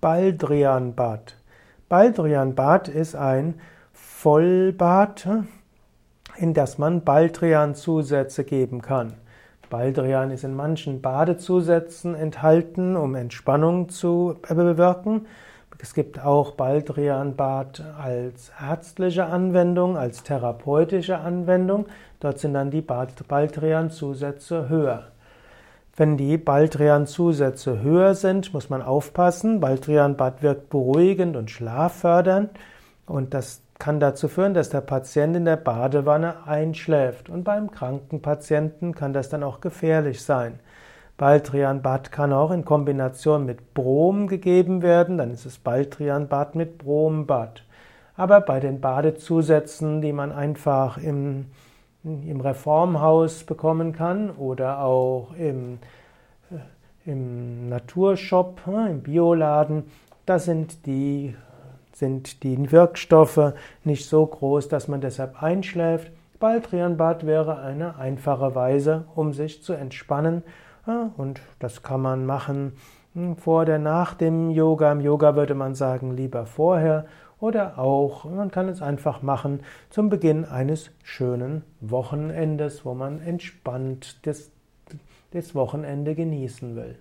Baldrianbad. Baldrianbad ist ein Vollbad, in das man Baldrian-Zusätze geben kann. Baldrian ist in manchen Badezusätzen enthalten, um Entspannung zu bewirken. Es gibt auch Baldrianbad als ärztliche Anwendung, als therapeutische Anwendung. Dort sind dann die Baldrian-Zusätze höher. Wenn die Baldrian-Zusätze höher sind, muss man aufpassen. Baldrian-Bad wirkt beruhigend und schlaffördernd und das kann dazu führen, dass der Patient in der Badewanne einschläft und beim kranken Patienten kann das dann auch gefährlich sein. Baldrian-Bad kann auch in Kombination mit Brom gegeben werden, dann ist es Baldrian-Bad mit Brombad. Aber bei den Badezusätzen, die man einfach im im Reformhaus bekommen kann oder auch im, äh, im Naturshop, äh, im Bioladen, da sind die, sind die Wirkstoffe nicht so groß, dass man deshalb einschläft. Baldrianbad wäre eine einfache Weise, um sich zu entspannen. Und das kann man machen hm, vor oder nach dem Yoga. Im Yoga würde man sagen, lieber vorher oder auch, man kann es einfach machen zum Beginn eines schönen Wochenendes, wo man entspannt das, das Wochenende genießen will.